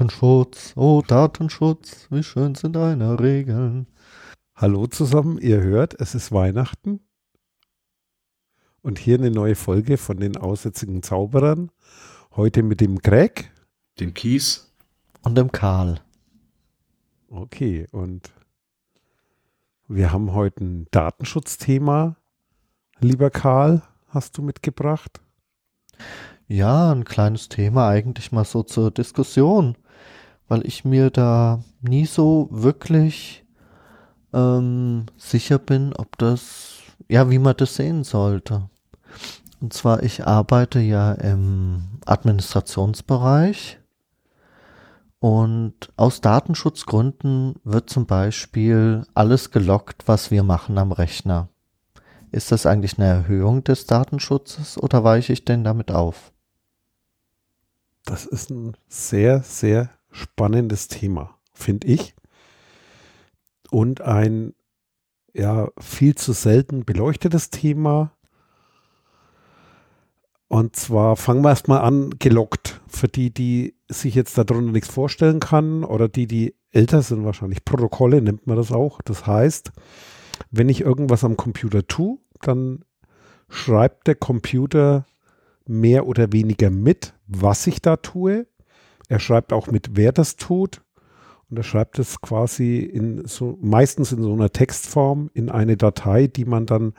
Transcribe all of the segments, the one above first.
Oh Datenschutz, oh Datenschutz, wie schön sind deine Regeln. Hallo zusammen, ihr hört, es ist Weihnachten. Und hier eine neue Folge von den aussätzigen Zauberern. Heute mit dem Greg. Dem Kies. Und dem Karl. Okay, und wir haben heute ein Datenschutzthema. Lieber Karl, hast du mitgebracht? Ja, ein kleines Thema eigentlich mal so zur Diskussion, weil ich mir da nie so wirklich ähm, sicher bin, ob das, ja, wie man das sehen sollte. Und zwar, ich arbeite ja im Administrationsbereich und aus Datenschutzgründen wird zum Beispiel alles gelockt, was wir machen am Rechner. Ist das eigentlich eine Erhöhung des Datenschutzes oder weiche ich denn damit auf? Das ist ein sehr, sehr spannendes Thema, finde ich. Und ein ja viel zu selten beleuchtetes Thema. Und zwar fangen wir erstmal an, gelockt. Für die, die sich jetzt darunter nichts vorstellen kann oder die, die älter sind wahrscheinlich. Protokolle nennt man das auch. Das heißt, wenn ich irgendwas am Computer tue, dann schreibt der Computer mehr oder weniger mit, was ich da tue. Er schreibt auch mit, wer das tut. Und er schreibt es quasi in so, meistens in so einer Textform in eine Datei, die man dann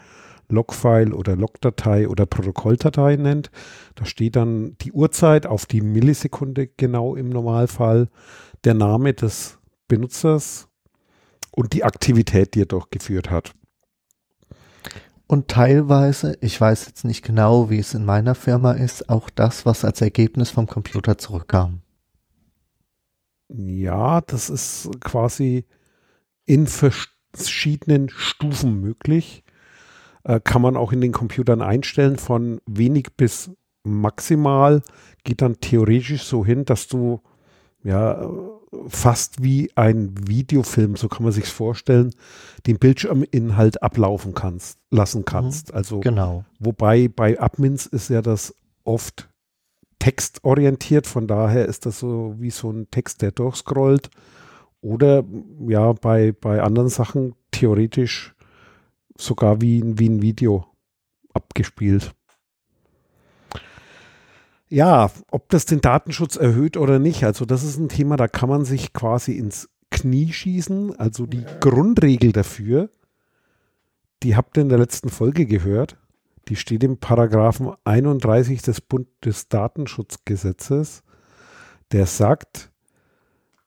Logfile oder Logdatei oder Protokolldatei nennt. Da steht dann die Uhrzeit auf die Millisekunde genau im Normalfall, der Name des Benutzers und die Aktivität, die er durchgeführt hat. Und teilweise, ich weiß jetzt nicht genau, wie es in meiner Firma ist, auch das, was als Ergebnis vom Computer zurückkam. Ja, das ist quasi in verschiedenen Stufen möglich. Äh, kann man auch in den Computern einstellen, von wenig bis maximal. Geht dann theoretisch so hin, dass du ja fast wie ein Videofilm, so kann man sich vorstellen, den Bildschirminhalt ablaufen kannst, lassen mhm. kannst. Mhm, also genau. Wobei bei Admins ist ja das oft textorientiert, von daher ist das so wie so ein Text, der durchscrollt. Oder ja, bei, bei anderen Sachen theoretisch sogar wie, wie ein Video abgespielt. Ja, ob das den Datenschutz erhöht oder nicht, also das ist ein Thema, da kann man sich quasi ins Knie schießen. Also die. Grundregel dafür, die habt ihr in der letzten Folge gehört, die steht im Paragraphen 31 des Bundesdatenschutzgesetzes, der sagt,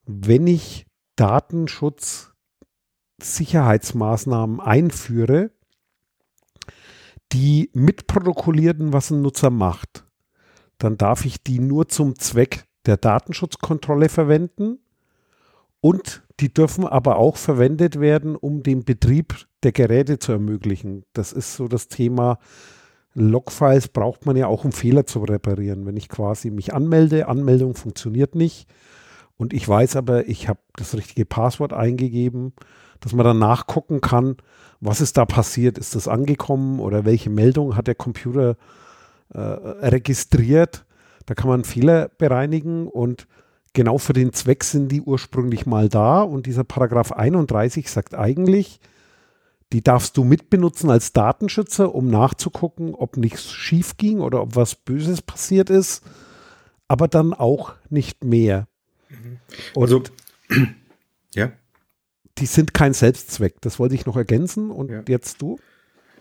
wenn ich Datenschutzsicherheitsmaßnahmen einführe, die mitprotokollierten, was ein Nutzer macht, dann darf ich die nur zum Zweck der Datenschutzkontrolle verwenden und die dürfen aber auch verwendet werden, um den Betrieb der Geräte zu ermöglichen. Das ist so das Thema. Logfiles braucht man ja auch, um Fehler zu reparieren. Wenn ich quasi mich anmelde, Anmeldung funktioniert nicht und ich weiß aber, ich habe das richtige Passwort eingegeben, dass man dann nachgucken kann, was ist da passiert, ist das angekommen oder welche Meldung hat der Computer äh, registriert. Da kann man Fehler bereinigen und genau für den Zweck sind die ursprünglich mal da. Und dieser Paragraph 31 sagt eigentlich, die darfst du mitbenutzen als Datenschützer, um nachzugucken, ob nichts schief ging oder ob was Böses passiert ist, aber dann auch nicht mehr. Mhm. Also, ja. Die sind kein Selbstzweck. Das wollte ich noch ergänzen. Und ja. jetzt du?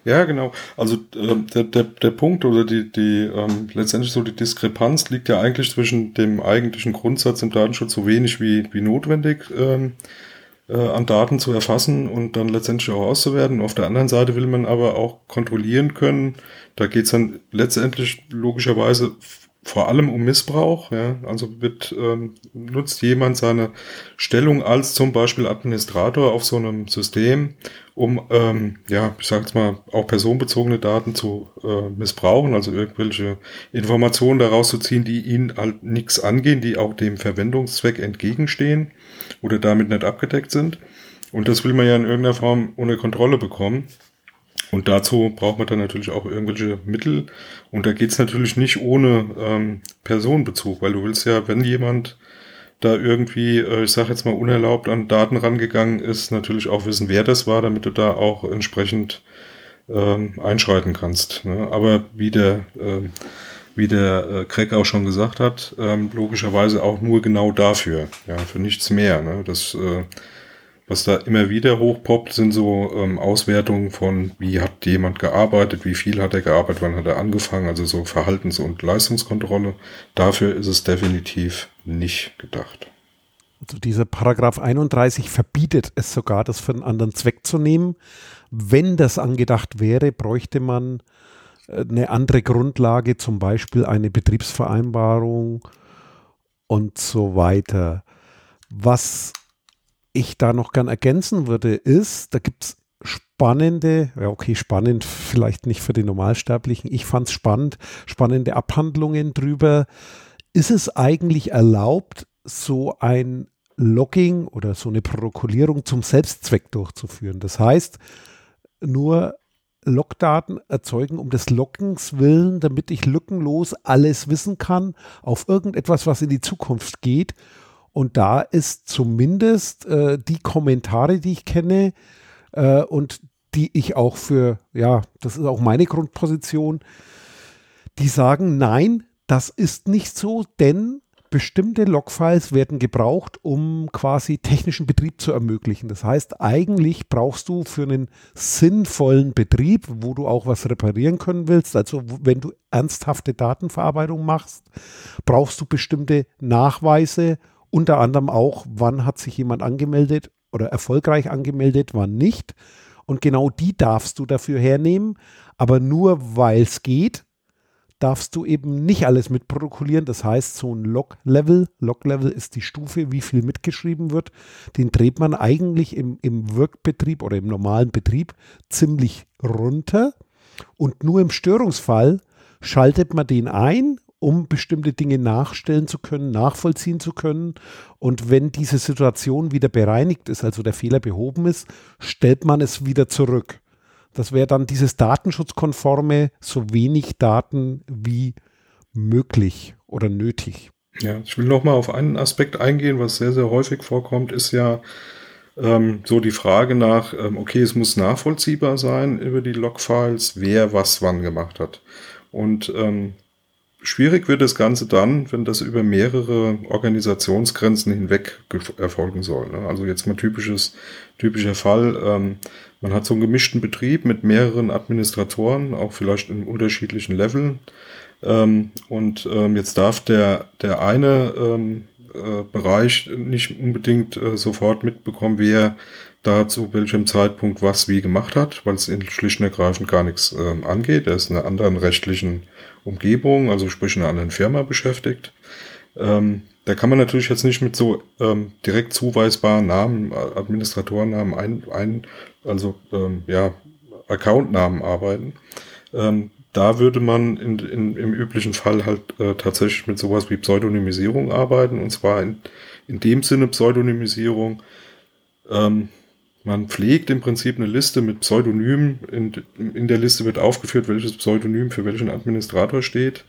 Ja, genau. Also äh, der, der, der Punkt oder die, die ähm, letztendlich so die Diskrepanz liegt ja eigentlich zwischen dem eigentlichen Grundsatz im Datenschutz so wenig wie, wie notwendig ähm, äh, an Daten zu erfassen und dann letztendlich auch auszuwerten. Auf der anderen Seite will man aber auch kontrollieren können. Da geht's dann letztendlich logischerweise vor allem um Missbrauch. Ja? Also wird, ähm, nutzt jemand seine Stellung als zum Beispiel Administrator auf so einem System, um, ähm, ja, ich sage jetzt mal, auch personenbezogene Daten zu äh, missbrauchen, also irgendwelche Informationen daraus zu ziehen, die ihn halt nichts angehen, die auch dem Verwendungszweck entgegenstehen oder damit nicht abgedeckt sind. Und das will man ja in irgendeiner Form ohne Kontrolle bekommen. Und dazu braucht man dann natürlich auch irgendwelche Mittel. Und da geht's natürlich nicht ohne ähm, Personenbezug, weil du willst ja, wenn jemand da irgendwie, äh, ich sage jetzt mal, unerlaubt an Daten rangegangen ist, natürlich auch wissen, wer das war, damit du da auch entsprechend ähm, einschreiten kannst. Ne? Aber wie der, ähm, wie der äh, Craig auch schon gesagt hat, ähm, logischerweise auch nur genau dafür, ja, für nichts mehr. Ne? Das, äh, was da immer wieder hochpoppt, sind so ähm, Auswertungen von, wie hat jemand gearbeitet, wie viel hat er gearbeitet, wann hat er angefangen, also so Verhaltens- und Leistungskontrolle. Dafür ist es definitiv nicht gedacht. Also dieser Paragraph 31 verbietet es sogar, das für einen anderen Zweck zu nehmen. Wenn das angedacht wäre, bräuchte man äh, eine andere Grundlage, zum Beispiel eine Betriebsvereinbarung und so weiter. Was ich da noch gern ergänzen würde, ist, da gibt es spannende, ja okay, spannend, vielleicht nicht für die Normalsterblichen, ich fand es spannend, spannende Abhandlungen drüber. Ist es eigentlich erlaubt, so ein Logging oder so eine Protokollierung zum Selbstzweck durchzuführen? Das heißt, nur Logdaten erzeugen um des Loggens willen, damit ich lückenlos alles wissen kann auf irgendetwas, was in die Zukunft geht und da ist zumindest äh, die Kommentare, die ich kenne äh, und die ich auch für, ja, das ist auch meine Grundposition, die sagen, nein, das ist nicht so, denn bestimmte Logfiles werden gebraucht, um quasi technischen Betrieb zu ermöglichen. Das heißt, eigentlich brauchst du für einen sinnvollen Betrieb, wo du auch was reparieren können willst, also wenn du ernsthafte Datenverarbeitung machst, brauchst du bestimmte Nachweise unter anderem auch, wann hat sich jemand angemeldet oder erfolgreich angemeldet, wann nicht. Und genau die darfst du dafür hernehmen. Aber nur weil es geht, darfst du eben nicht alles mitprotokollieren. Das heißt, so ein Log-Level, Log-Level ist die Stufe, wie viel mitgeschrieben wird, den dreht man eigentlich im, im Workbetrieb oder im normalen Betrieb ziemlich runter. Und nur im Störungsfall schaltet man den ein um bestimmte Dinge nachstellen zu können, nachvollziehen zu können. Und wenn diese Situation wieder bereinigt ist, also der Fehler behoben ist, stellt man es wieder zurück. Das wäre dann dieses datenschutzkonforme, so wenig Daten wie möglich oder nötig. Ja, ich will noch mal auf einen Aspekt eingehen, was sehr, sehr häufig vorkommt, ist ja ähm, so die Frage nach, ähm, okay, es muss nachvollziehbar sein über die Logfiles, wer was wann gemacht hat. Und ähm, Schwierig wird das Ganze dann, wenn das über mehrere Organisationsgrenzen hinweg erfolgen soll. Ne? Also jetzt mal typisches, typischer Fall. Ähm, man hat so einen gemischten Betrieb mit mehreren Administratoren, auch vielleicht in unterschiedlichen Leveln. Ähm, und ähm, jetzt darf der, der eine ähm, äh, Bereich nicht unbedingt äh, sofort mitbekommen, wer da zu welchem Zeitpunkt was wie gemacht hat, weil es schlicht und ergreifend gar nichts ähm, angeht. Er ist in einer anderen rechtlichen Umgebung, also sprich in einer anderen Firma beschäftigt. Ähm, da kann man natürlich jetzt nicht mit so ähm, direkt zuweisbaren Namen, Administratorennamen, ein, ein also ähm, ja, Accountnamen arbeiten. Ähm, da würde man in, in, im üblichen Fall halt äh, tatsächlich mit sowas wie Pseudonymisierung arbeiten. Und zwar in, in dem Sinne Pseudonymisierung, ähm, man pflegt im Prinzip eine Liste mit Pseudonymen. In, in der Liste wird aufgeführt, welches Pseudonym für welchen Administrator steht.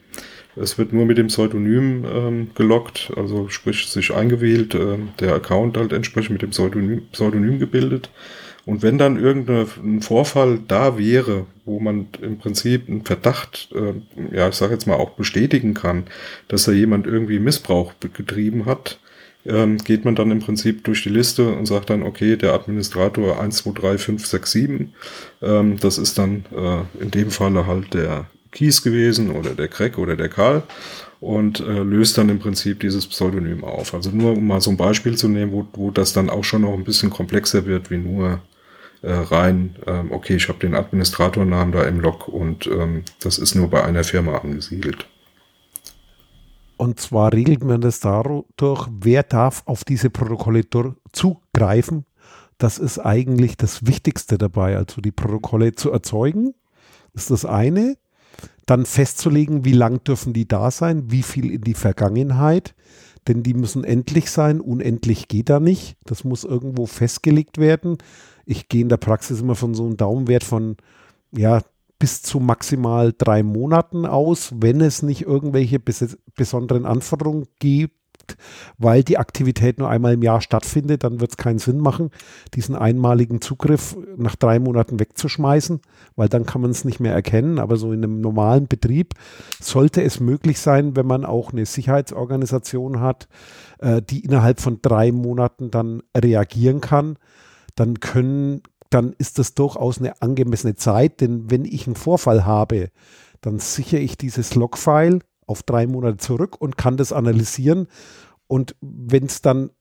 Es wird nur mit dem Pseudonym ähm, gelockt, also sprich sich eingewählt, äh, der Account halt entsprechend mit dem Pseudonym, Pseudonym gebildet. Und wenn dann irgendein Vorfall da wäre, wo man im Prinzip einen Verdacht, äh, ja, ich sage jetzt mal auch bestätigen kann, dass da jemand irgendwie Missbrauch getrieben hat, ähm, geht man dann im Prinzip durch die Liste und sagt dann, okay, der Administrator 1, 2, 3, 5, 6, 7, ähm, das ist dann äh, in dem Falle halt der Kies gewesen oder der Crack oder der Karl und äh, löst dann im Prinzip dieses Pseudonym auf. Also nur um mal so ein Beispiel zu nehmen, wo, wo das dann auch schon noch ein bisschen komplexer wird, wie nur äh, rein, ähm, okay, ich habe den Administratornamen da im Log und ähm, das ist nur bei einer Firma angesiedelt. Und zwar regelt man das dadurch, wer darf auf diese Protokolle zugreifen. Das ist eigentlich das Wichtigste dabei. Also die Protokolle zu erzeugen, ist das eine. Dann festzulegen, wie lang dürfen die da sein, wie viel in die Vergangenheit. Denn die müssen endlich sein. Unendlich geht da nicht. Das muss irgendwo festgelegt werden. Ich gehe in der Praxis immer von so einem Daumenwert von ja, bis zu maximal drei Monaten aus, wenn es nicht irgendwelche bes besonderen Anforderungen gibt, weil die Aktivität nur einmal im Jahr stattfindet, dann wird es keinen Sinn machen, diesen einmaligen Zugriff nach drei Monaten wegzuschmeißen, weil dann kann man es nicht mehr erkennen. Aber so in einem normalen Betrieb sollte es möglich sein, wenn man auch eine Sicherheitsorganisation hat, äh, die innerhalb von drei Monaten dann reagieren kann. Dann können dann ist das durchaus eine angemessene Zeit, denn wenn ich einen Vorfall habe, dann sichere ich dieses Logfile auf drei Monate zurück und kann das analysieren. Und wenn es dann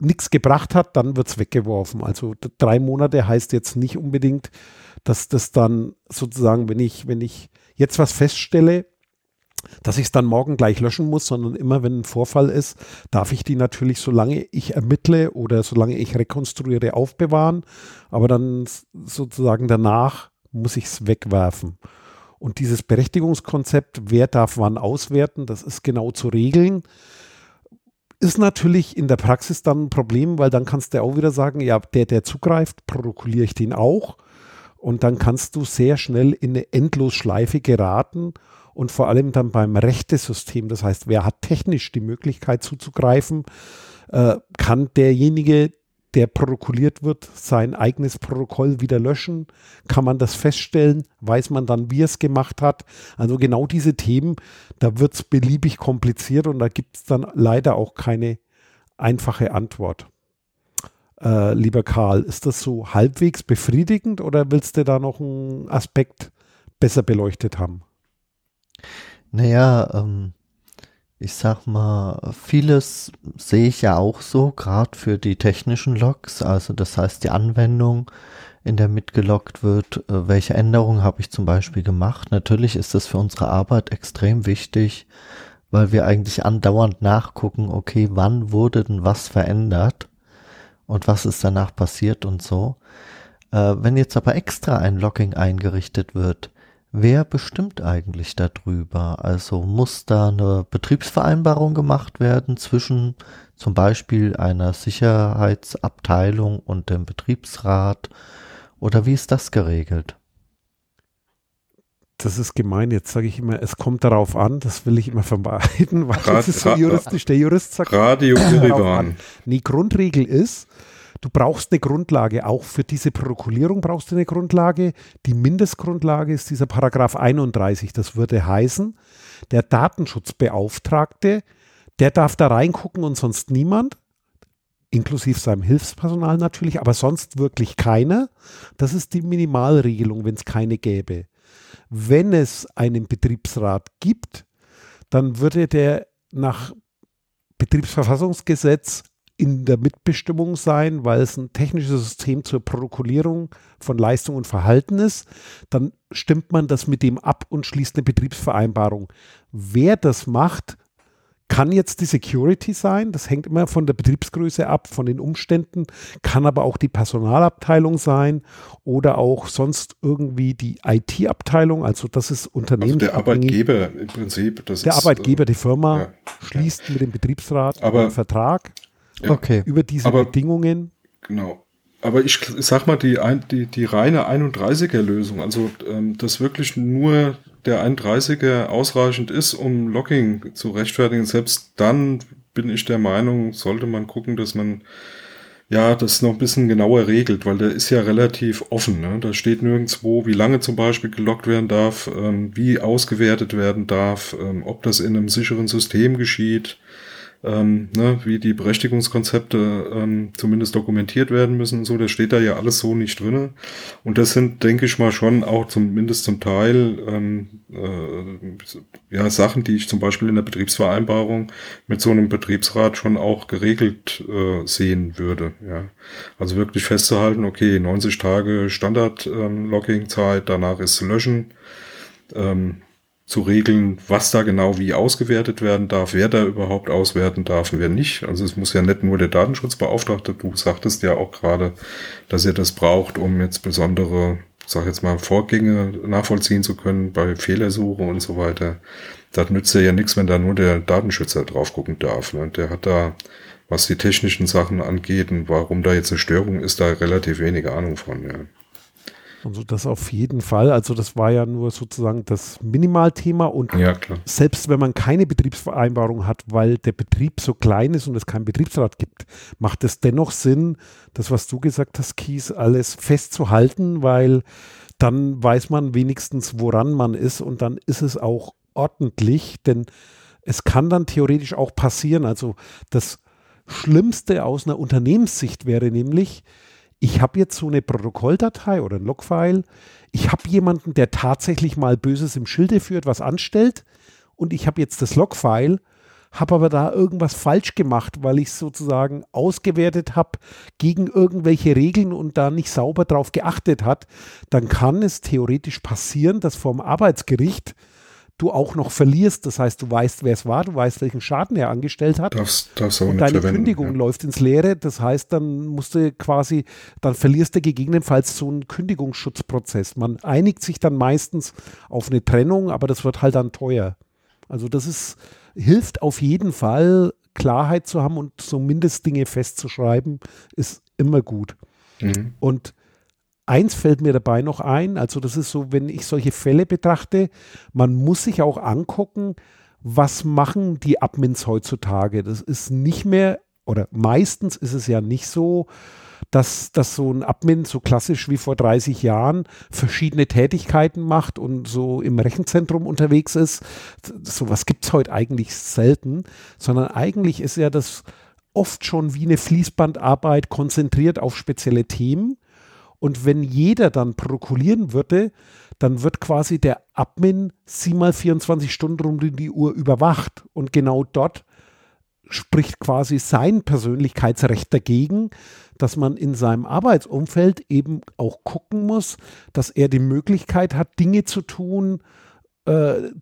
nichts gebracht hat, dann wird es weggeworfen. Also drei Monate heißt jetzt nicht unbedingt, dass das dann sozusagen, wenn ich, wenn ich jetzt was feststelle, dass ich es dann morgen gleich löschen muss, sondern immer, wenn ein Vorfall ist, darf ich die natürlich, solange ich ermittle oder solange ich rekonstruiere, aufbewahren. Aber dann sozusagen danach muss ich es wegwerfen. Und dieses Berechtigungskonzept, wer darf wann auswerten, das ist genau zu regeln. Ist natürlich in der Praxis dann ein Problem, weil dann kannst du auch wieder sagen, ja, der, der zugreift, protokolliere ich den auch. Und dann kannst du sehr schnell in eine Endlosschleife geraten und vor allem dann beim Rechtesystem, das heißt, wer hat technisch die Möglichkeit zuzugreifen, äh, kann derjenige, der protokolliert wird, sein eigenes Protokoll wieder löschen? Kann man das feststellen? Weiß man dann, wie es gemacht hat? Also genau diese Themen, da wird es beliebig kompliziert und da gibt es dann leider auch keine einfache Antwort. Äh, lieber Karl, ist das so halbwegs befriedigend oder willst du da noch einen Aspekt besser beleuchtet haben? Naja, ähm, ich sag mal, vieles sehe ich ja auch so, gerade für die technischen Logs, also das heißt die Anwendung, in der mitgeloggt wird, äh, welche Änderungen habe ich zum Beispiel gemacht. Natürlich ist das für unsere Arbeit extrem wichtig, weil wir eigentlich andauernd nachgucken, okay, wann wurde denn was verändert und was ist danach passiert und so. Äh, wenn jetzt aber extra ein Logging eingerichtet wird, Wer bestimmt eigentlich darüber? Also muss da eine Betriebsvereinbarung gemacht werden zwischen zum Beispiel einer Sicherheitsabteilung und dem Betriebsrat? Oder wie ist das geregelt? Das ist gemein. Jetzt sage ich immer, es kommt darauf an. Das will ich immer vermeiden, weil Rad, das ist so juristisch. Der Jurist sagt, Radio Irivan. Die Grundregel ist, Du brauchst eine Grundlage, auch für diese Protokollierung brauchst du eine Grundlage. Die Mindestgrundlage ist dieser Paragraph 31. Das würde heißen, der Datenschutzbeauftragte, der darf da reingucken und sonst niemand, inklusive seinem Hilfspersonal natürlich, aber sonst wirklich keiner. Das ist die Minimalregelung, wenn es keine gäbe. Wenn es einen Betriebsrat gibt, dann würde der nach Betriebsverfassungsgesetz in der Mitbestimmung sein, weil es ein technisches System zur Protokollierung von Leistung und Verhalten ist. Dann stimmt man das mit dem ab und schließt eine Betriebsvereinbarung. Wer das macht, kann jetzt die Security sein, das hängt immer von der Betriebsgröße ab, von den Umständen, kann aber auch die Personalabteilung sein oder auch sonst irgendwie die IT-Abteilung, also das ist Unternehmen. Also der Arbeitgeber im Prinzip. der ist, Arbeitgeber, die Firma, ja, schließt mit dem Betriebsrat aber, einen Vertrag. Okay. Über diese aber, Bedingungen. Genau. Aber ich sag mal, die, die, die reine 31er-Lösung, also ähm, dass wirklich nur der 31er ausreichend ist, um Logging zu rechtfertigen, selbst dann bin ich der Meinung, sollte man gucken, dass man ja das noch ein bisschen genauer regelt, weil der ist ja relativ offen. Ne? Da steht nirgendwo, wie lange zum Beispiel gelockt werden darf, ähm, wie ausgewertet werden darf, ähm, ob das in einem sicheren System geschieht ähm, ne, wie die Berechtigungskonzepte ähm, zumindest dokumentiert werden müssen und so, das steht da ja alles so nicht drinne. Und das sind, denke ich mal, schon auch zumindest zum Teil ähm, äh, ja Sachen, die ich zum Beispiel in der Betriebsvereinbarung mit so einem Betriebsrat schon auch geregelt äh, sehen würde. Ja. Also wirklich festzuhalten, okay, 90 Tage Standard-Logging-Zeit, ähm, danach ist Löschen. Ähm, zu regeln, was da genau wie ausgewertet werden darf, wer da überhaupt auswerten darf und wer nicht. Also es muss ja nicht nur der Datenschutzbeauftragte, du sagtest ja auch gerade, dass er das braucht, um jetzt besondere, sag jetzt mal, Vorgänge nachvollziehen zu können bei Fehlersuche und so weiter. Das nützt ja nichts, wenn da nur der Datenschützer drauf gucken darf. Ne? Der hat da, was die technischen Sachen angeht und warum da jetzt eine Störung ist, da relativ wenige Ahnung von. Ja. Also das auf jeden Fall. Also das war ja nur sozusagen das Minimalthema und Ja, selbst wenn man keine Betriebsvereinbarung hat, weil der Betrieb so klein ist und es keinen Betriebsrat gibt, macht es dennoch Sinn, das, was du gesagt hast, Kies, alles festzuhalten, weil dann weiß man wenigstens, woran man ist und dann ist es auch ordentlich, denn es kann dann theoretisch auch passieren. Also das Schlimmste aus einer Unternehmenssicht wäre nämlich, ich habe jetzt so eine Protokolldatei oder ein Logfile, ich habe jemanden, der tatsächlich mal Böses im Schilde führt, was anstellt. Und ich habe jetzt das Logfile, habe aber da irgendwas falsch gemacht, weil ich sozusagen ausgewertet habe gegen irgendwelche Regeln und da nicht sauber drauf geachtet hat, dann kann es theoretisch passieren, dass vom Arbeitsgericht du auch noch verlierst. Das heißt, du weißt, wer es war, du weißt, welchen Schaden er angestellt hat. Darfst auch und deine verwenden, Kündigung ja. läuft ins Leere. Das heißt, dann musst du quasi, dann verlierst du gegebenenfalls so einen Kündigungsschutzprozess. Man einigt sich dann meistens auf eine Trennung, aber das wird halt dann teuer. Also das ist, hilft auf jeden Fall, Klarheit zu haben und so Mindestdinge festzuschreiben, ist immer gut. Mhm. Und eins fällt mir dabei noch ein, also das ist so, wenn ich solche Fälle betrachte, man muss sich auch angucken, was machen die Admins heutzutage. Das ist nicht mehr, oder meistens ist es ja nicht so, dass, dass so ein Admin so klassisch wie vor 30 Jahren verschiedene Tätigkeiten macht und so im Rechenzentrum unterwegs ist. Sowas gibt es heute eigentlich selten, sondern eigentlich ist ja das oft schon wie eine Fließbandarbeit konzentriert auf spezielle Themen. Und wenn jeder dann protokollieren würde, dann wird quasi der Admin siebenmal 24 Stunden rund um die Uhr überwacht. Und genau dort spricht quasi sein Persönlichkeitsrecht dagegen, dass man in seinem Arbeitsumfeld eben auch gucken muss, dass er die Möglichkeit hat, Dinge zu tun,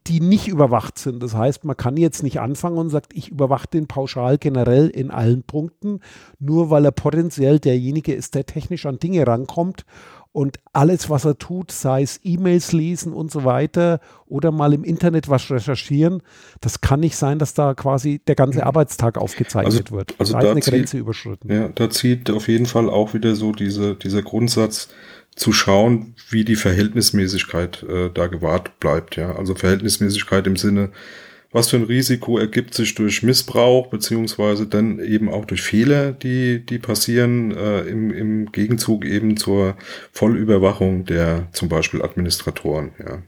die nicht überwacht sind. Das heißt, man kann jetzt nicht anfangen und sagt, ich überwache den pauschal generell in allen Punkten, nur weil er potenziell derjenige ist, der technisch an Dinge rankommt und alles, was er tut, sei es E-Mails lesen und so weiter oder mal im Internet was recherchieren, das kann nicht sein, dass da quasi der ganze Arbeitstag aufgezeichnet Also- wird. also da da eine zählt- Grenze überschritten. Ja, da zieht auf jeden Fall auch wieder so diese, dieser Grundsatz zu schauen, wie die Verhältnismäßigkeit äh, da gewahrt bleibt. Ja, also Verhältnismäßigkeit im Sinne, was für ein Risiko ergibt sich durch Missbrauch beziehungsweise dann eben auch durch Fehler, die die passieren äh, im, im Gegenzug eben zur Vollüberwachung der zum Beispiel Administratoren. Ja.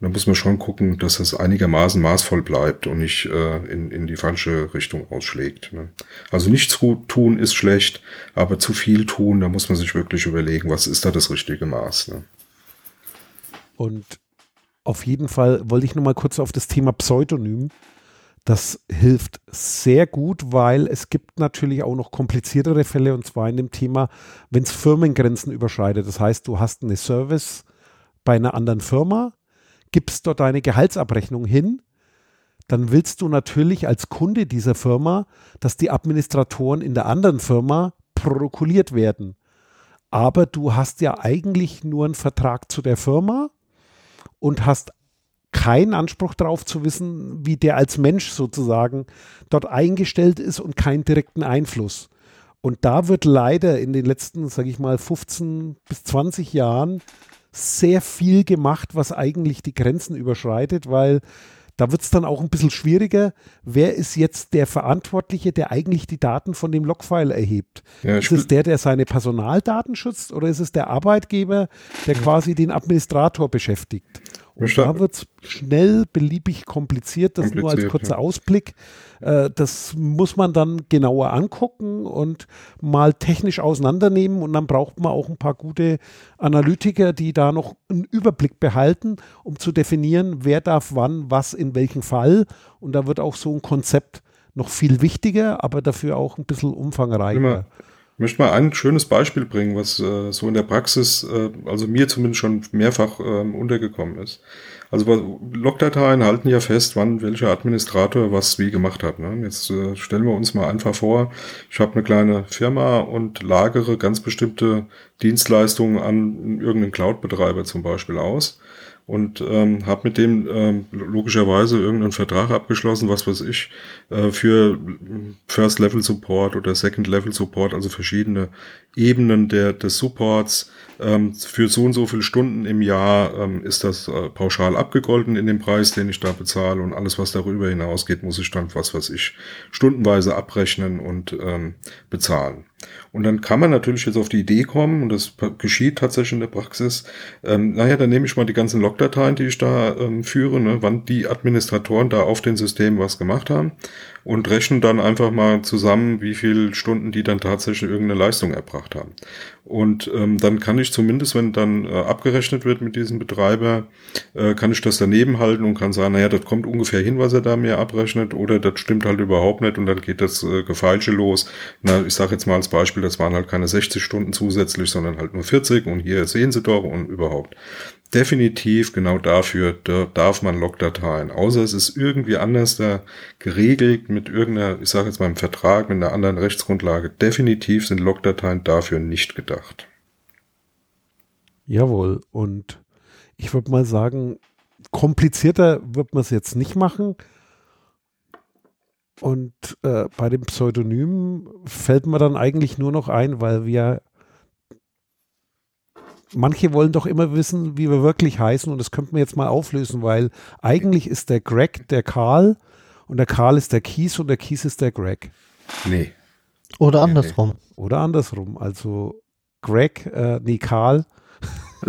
Da muss man schon gucken, dass das einigermaßen maßvoll bleibt und nicht äh, in, in die falsche Richtung ausschlägt. Ne? Also nichts tun ist schlecht, aber zu viel tun, da muss man sich wirklich überlegen, was ist da das richtige Maß. Ne? Und auf jeden Fall wollte ich noch mal kurz auf das Thema Pseudonym. Das hilft sehr gut, weil es gibt natürlich auch noch kompliziertere Fälle und zwar in dem Thema, wenn es Firmengrenzen überschreitet. Das heißt, du hast eine Service bei einer anderen Firma, gibst dort deine Gehaltsabrechnung hin, dann willst du natürlich als Kunde dieser Firma, dass die Administratoren in der anderen Firma protokolliert werden. Aber du hast ja eigentlich nur einen Vertrag zu der Firma und hast keinen Anspruch darauf zu wissen, wie der als Mensch sozusagen dort eingestellt ist und keinen direkten Einfluss. Und da wird leider in den letzten, sage ich mal, 15 bis 20 Jahren sehr viel gemacht, was eigentlich die Grenzen überschreitet, weil da wird es dann auch ein bisschen schwieriger. Wer ist jetzt der Verantwortliche, der eigentlich die Daten von dem Logfile erhebt? Ja, Ist es der, der seine Personaldaten schützt oder ist es der Arbeitgeber, der quasi den Administrator beschäftigt? Und da wird es schnell beliebig kompliziert. Das nur als Kompliziert, kurzer ja. Ausblick. Äh, das muss man dann genauer angucken und mal technisch auseinandernehmen. Und dann braucht man auch ein paar gute Analytiker, die da noch einen Überblick behalten, um zu definieren, wer darf wann, was in welchem Fall. Und da wird auch so ein Konzept noch viel wichtiger, aber dafür auch ein bisschen umfangreicher. Immer. Ich möchte mal ein schönes Beispiel bringen, was äh, so in der Praxis, äh, also mir zumindest schon mehrfach ähm, untergekommen ist. Also Logdateien halten ja fest, wann welcher Administrator was wie gemacht hat. Ne? Jetzt äh, stellen wir uns mal einfach vor, ich habe eine kleine Firma und lagere ganz bestimmte Dienstleistungen an irgendeinen Cloud-Betreiber zum Beispiel aus. Und ähm, habe mit dem ähm, logischerweise irgendeinen Vertrag abgeschlossen, was weiß ich, äh, für First Level Support oder Second Level Support, also verschiedene Ebenen der, des Supports. Ähm, für so und so viele Stunden im Jahr ähm, ist das äh, pauschal abgegolten in dem Preis, den ich da bezahle und alles, was darüber hinausgeht, muss ich dann, was weiß ich, stundenweise abrechnen und ähm, bezahlen. Und dann kann man natürlich jetzt auf die Idee kommen, und das geschieht tatsächlich in der Praxis, ähm, naja, dann nehme ich mal die ganzen Logdateien, die ich da ähm, führe, ne, wann die Administratoren da auf den Systemen was gemacht haben und rechnen dann einfach mal zusammen, wie viele Stunden die dann tatsächlich irgendeine Leistung erbracht haben. Und ähm, dann kann ich zumindest, wenn dann äh, abgerechnet wird mit diesem Betreiber, äh, kann ich das daneben halten und kann sagen, naja, das kommt ungefähr hin, was er da mir abrechnet, oder das stimmt halt überhaupt nicht und dann geht das äh, Gefeilsche los. Na, ich sage jetzt mal als Beispiel, das waren halt keine 60 Stunden zusätzlich, sondern halt nur 40 und hier sehen Sie doch und überhaupt definitiv genau dafür da darf man Logdateien. Außer es ist irgendwie anders da geregelt mit irgendeiner, ich sage jetzt mal im Vertrag, mit einer anderen Rechtsgrundlage. Definitiv sind Logdateien dafür nicht gedacht. Jawohl. Und ich würde mal sagen, komplizierter wird man es jetzt nicht machen. Und äh, bei dem Pseudonym fällt mir dann eigentlich nur noch ein, weil wir manche wollen doch immer wissen, wie wir wirklich heißen und das könnte man jetzt mal auflösen, weil eigentlich ist der Greg der Karl und der Karl ist der Kies und der Kies ist der Greg. Nee. Oder andersrum. Oder andersrum. Also Greg, äh, nee, Karl.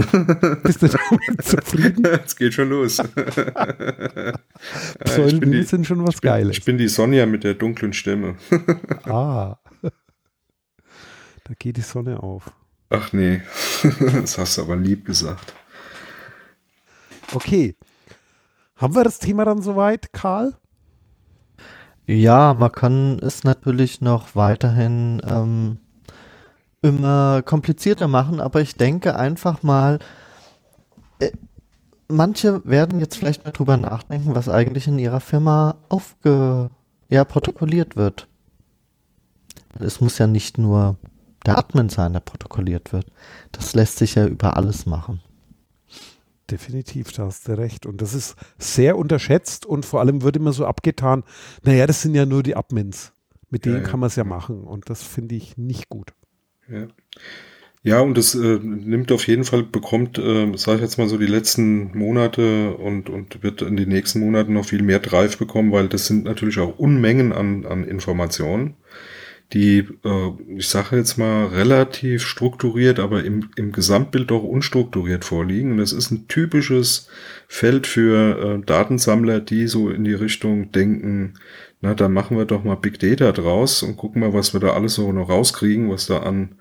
Bist du damit zufrieden? Es geht schon los. Pseudonyme sind schon was Geiles. Ich bin die Sonja mit der dunklen Stimme. ah. Da geht die Sonne auf. Ach nee, das hast du aber lieb gesagt. Okay. Haben wir das Thema dann soweit, Karl? Ja, man kann es natürlich noch weiterhin ähm, immer komplizierter machen, aber ich denke einfach mal, äh, manche werden jetzt vielleicht mal drüber nachdenken, was eigentlich in ihrer Firma aufge, ja, protokolliert wird. Es muss ja nicht nur der Admin sein, der protokolliert wird. Das lässt sich ja über alles machen. Definitiv, da hast du recht. Und das ist sehr unterschätzt und vor allem wird immer so abgetan, naja, das sind ja nur die Admins. Mit denen ja, ja. kann man es ja machen. Und das finde ich nicht gut. Ja. Ja, und das äh, nimmt auf jeden Fall, bekommt, äh, sage ich jetzt mal so, die letzten Monate und, und wird in den nächsten Monaten noch viel mehr Drive bekommen, weil das sind natürlich auch Unmengen an, an Informationen die, äh, ich sage jetzt mal, relativ strukturiert, aber im, im Gesamtbild doch unstrukturiert vorliegen. Und das ist ein typisches Feld für äh, Datensammler, die so in die Richtung denken, na, da machen wir doch mal Big Data draus und gucken mal, was wir da alles so noch rauskriegen, was da an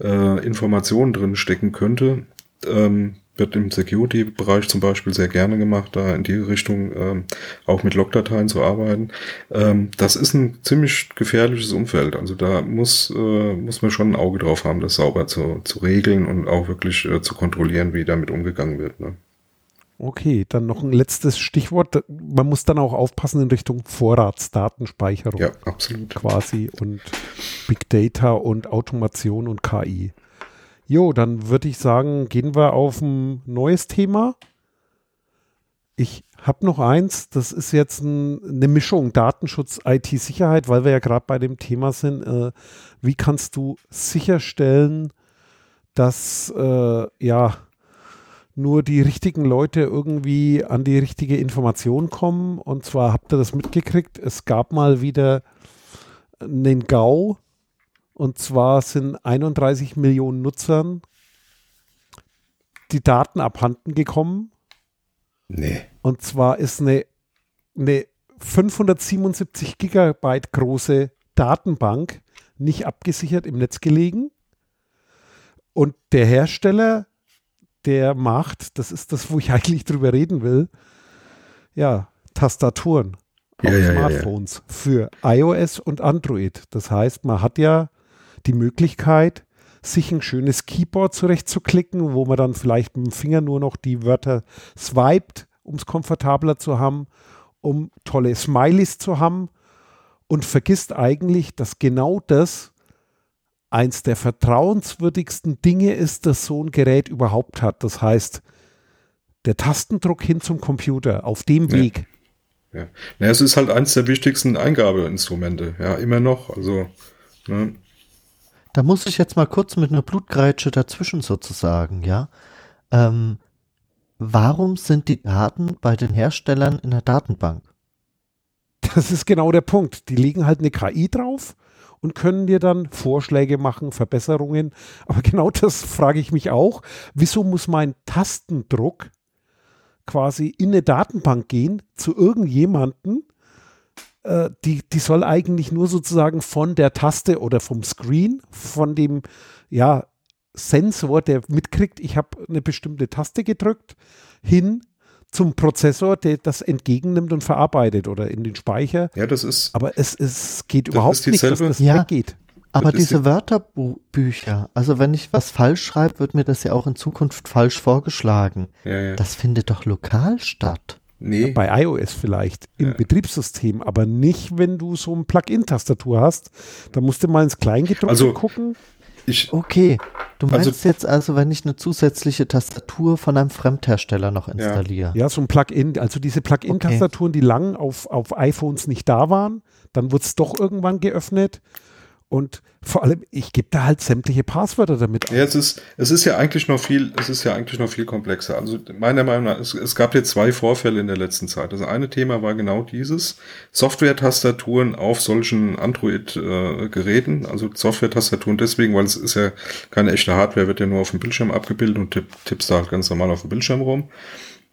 äh, Informationen drin stecken könnte. Ähm, wird im Security-Bereich zum Beispiel sehr gerne gemacht, da in die Richtung ähm, auch mit Logdateien zu arbeiten. Ähm, das ist ein ziemlich gefährliches Umfeld. Also da muss, äh, muss man schon ein Auge drauf haben, das sauber zu, zu regeln und auch wirklich äh, zu kontrollieren, wie damit umgegangen wird. Ne? Okay, dann noch ein letztes Stichwort. Man muss dann auch aufpassen in Richtung Vorratsdatenspeicherung. Ja, absolut. Quasi und Big Data und Automation und KI. Jo, dann würde ich sagen, gehen wir auf ein neues Thema. Ich habe noch eins, das ist jetzt ein, eine Mischung Datenschutz, IT-Sicherheit, weil wir ja gerade bei dem Thema sind. Äh, wie kannst du sicherstellen, dass äh, ja nur die richtigen Leute irgendwie an die richtige Information kommen? Und zwar habt ihr das mitgekriegt, es gab mal wieder einen GAU und zwar sind 31 Millionen Nutzern die Daten abhanden gekommen. Nee. Und zwar ist eine, eine 577 Gigabyte große Datenbank nicht abgesichert im Netz gelegen. Und der Hersteller, der macht, das ist das, wo ich eigentlich drüber reden will, ja, Tastaturen ja, auf ja, Smartphones ja, für iOS und Android. Das heißt, man hat ja die Möglichkeit, sich ein schönes Keyboard zurechtzuklicken, wo man dann vielleicht mit dem Finger nur noch die Wörter swiped, um es komfortabler zu haben, um tolle Smileys zu haben und vergisst eigentlich, dass genau das eins der vertrauenswürdigsten Dinge ist, das so ein Gerät überhaupt hat. Das heißt, der Tastendruck hin zum Computer auf dem Ja. Weg. Ja. Na, es ist halt eins der wichtigsten Eingabeinstrumente, ja, immer noch. Also, ne, Da muss ich jetzt mal kurz mit einer Blutgrätsche dazwischen sozusagen, ja. Ähm, warum sind die Daten bei den Herstellern in der Datenbank? Das ist genau der Punkt. Die legen halt eine KI drauf und können dir dann Vorschläge machen, Verbesserungen. Aber genau das frage ich mich auch. Wieso muss mein Tastendruck quasi in eine Datenbank gehen zu irgendjemanden? Äh, die, die soll eigentlich nur sozusagen von der Taste oder vom Screen, von dem ja, Sensor, der mitkriegt, ich habe eine bestimmte Taste gedrückt, hin zum Prozessor, der das entgegennimmt und verarbeitet oder in den Speicher. ja, das ist, Aber es, es geht Das überhaupt ist nicht, dass das Ja. weggeht. Aber Das diese Wörterbücher, also wenn ich was falsch schreibe, wird mir das ja auch in Zukunft falsch vorgeschlagen. ja, ja. Das findet doch lokal statt. Nee, Bei iOS vielleicht, im Ja. Betriebssystem, aber nicht, wenn du so ein Plugin-Tastatur hast. Da musst du mal ins Kleingedruckte Also- gucken. ich, Okay, du Also- meinst jetzt also, wenn ich eine zusätzliche Tastatur von einem Fremdhersteller noch installiere? Ja, so ein Plugin, also diese Plugin-Tastaturen, die lang auf, auf iPhones nicht da waren, dann wurde es doch irgendwann geöffnet. Und vor allem, ich gebe da halt sämtliche Passwörter damit Ja, es ist, es ist ja eigentlich noch viel, es ist ja eigentlich noch viel komplexer. Also meiner Meinung nach, es, es gab jetzt zwei Vorfälle in der letzten Zeit. Das eine Thema war genau dieses, Software-Tastaturen auf solchen Android-Geräten, also Software-Tastaturen deswegen, weil es ist ja keine echte Hardware, wird ja nur auf dem Bildschirm abgebildet und tipp, tippst da halt ganz normal auf dem Bildschirm rum.